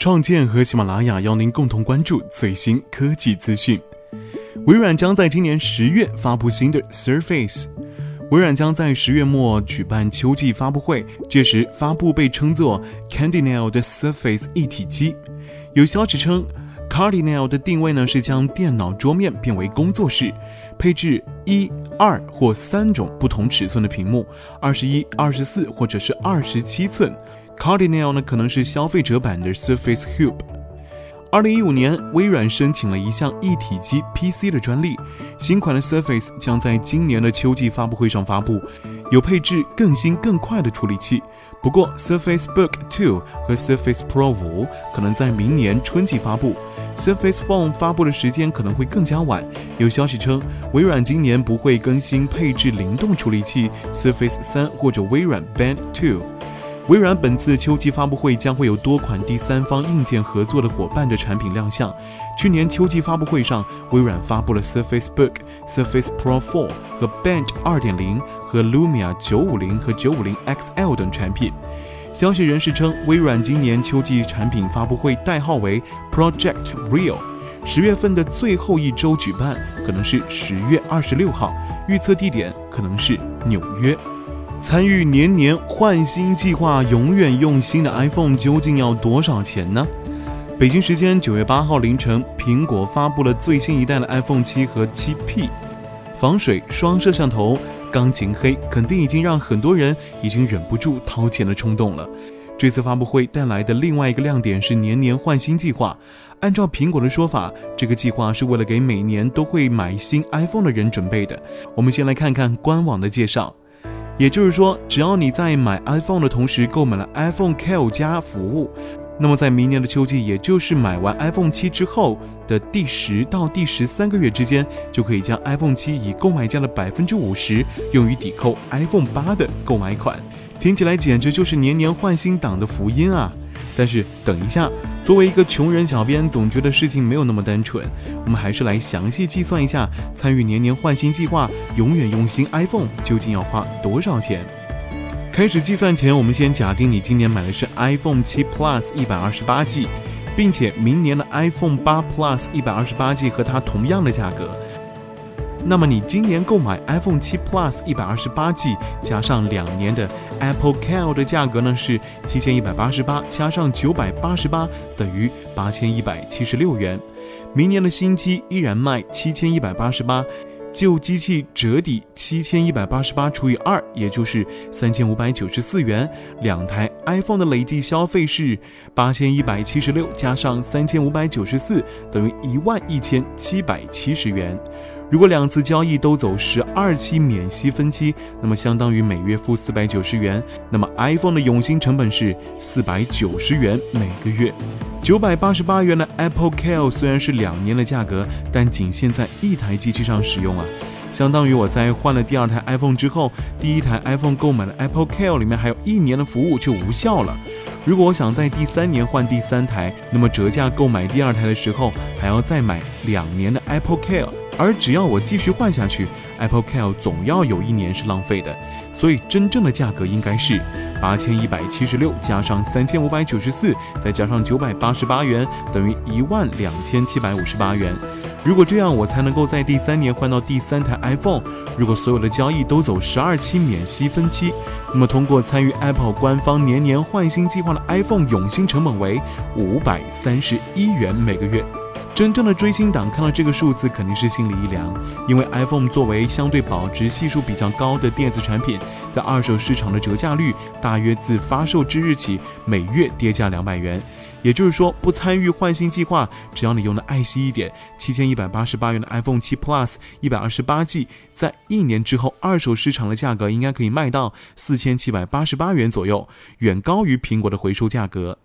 创建和喜马拉雅邀您共同关注最新科技资讯。微软将在今年十月发布新的 Surface。微软将在十月末举办秋季发布会，届时发布被称作 Cardinal 的 Surface 一体机。有消息称，Cardinal 的定位呢是将电脑桌面变为工作室，配置一、二或三种不同尺寸的屏幕，二十一、二十四或者是二十七寸。Cardinal 呢可能是消费者版的 Surface Cube。二零一五年，微软申请了一项一体机 PC 的专利，新款的 Surface 将在今年的秋季发布会上发布，有配置更新更快的处理器。不过，Surface Book 2和 Surface Pro 5可能在明年春季发布，Surface Phone 发布的时间可能会更加晚。有消息称，微软今年不会更新配置灵动处理器 Surface 3或者微软 Band 2。微软本次秋季发布会将会有多款第三方硬件合作的伙伴的产品亮相。去年秋季发布会上，微软发布了 Surface Book、Surface Pro 4和 Bench 2.0和 Lumia 950和950 XL 等产品。消息人士称，微软今年秋季产品发布会代号为 Project Real，十月份的最后一周举办，可能是十月二十六号，预测地点可能是纽约。参与年年换新计划，永远用新的 iPhone 究竟要多少钱呢？北京时间九月八号凌晨，苹果发布了最新一代的 iPhone 七和七 P，防水双摄像头，钢琴黑，肯定已经让很多人已经忍不住掏钱的冲动了。这次发布会带来的另外一个亮点是年年换新计划。按照苹果的说法，这个计划是为了给每年都会买新 iPhone 的人准备的。我们先来看看官网的介绍。也就是说，只要你在买 iPhone 的同时购买了 iPhone Care 加服务，那么在明年的秋季，也就是买完 iPhone 七之后的第十到第十三个月之间，就可以将 iPhone 七以购买价的百分之五十用于抵扣 iPhone 八的购买款。听起来简直就是年年换新党的福音啊！但是等一下，作为一个穷人小编，总觉得事情没有那么单纯。我们还是来详细计算一下，参与年年换新计划，永远用新 iPhone 究竟要花多少钱？开始计算前，我们先假定你今年买的是 iPhone 七 Plus 一百二十八 G，并且明年的 iPhone 八 Plus 一百二十八 G 和它同样的价格。那么你今年购买 iPhone 七 Plus 一百二十八 G 加上两年的 Apple Care 的价格呢是七千一百八十八，加上九百八十八等于八千一百七十六元。明年的新机依然卖七千一百八十八，旧机器折抵七千一百八十八除以二，也就是三千五百九十四元。两台 iPhone 的累计消费是八千一百七十六加上三千五百九十四等于一万一千七百七十元。如果两次交易都走十二期免息分期，那么相当于每月付四百九十元。那么 iPhone 的永新成本是四百九十元每个月。九百八十八元的 Apple Care 虽然是两年的价格，但仅限在一台机器上使用啊，相当于我在换了第二台 iPhone 之后，第一台 iPhone 购买的 Apple Care 里面还有一年的服务就无效了。如果我想在第三年换第三台，那么折价购买第二台的时候还要再买两年的 Apple Care。而只要我继续换下去，Apple Care 总要有一年是浪费的，所以真正的价格应该是八千一百七十六加上三千五百九十四，再加上九百八十八元，等于一万两千七百五十八元。如果这样，我才能够在第三年换到第三台 iPhone。如果所有的交易都走十二期免息分期，那么通过参与 Apple 官方年年换新计划的 iPhone 永新成本为五百三十一元每个月。真正的追星党看到这个数字肯定是心里一凉，因为 iPhone 作为相对保值系数比较高的电子产品，在二手市场的折价率大约自发售之日起每月跌价两百元。也就是说，不参与换新计划，只要你用的爱惜一点，七千一百八十八元的 iPhone 七 Plus 一百二十八 G，在一年之后二手市场的价格应该可以卖到四千七百八十八元左右，远高于苹果的回收价格。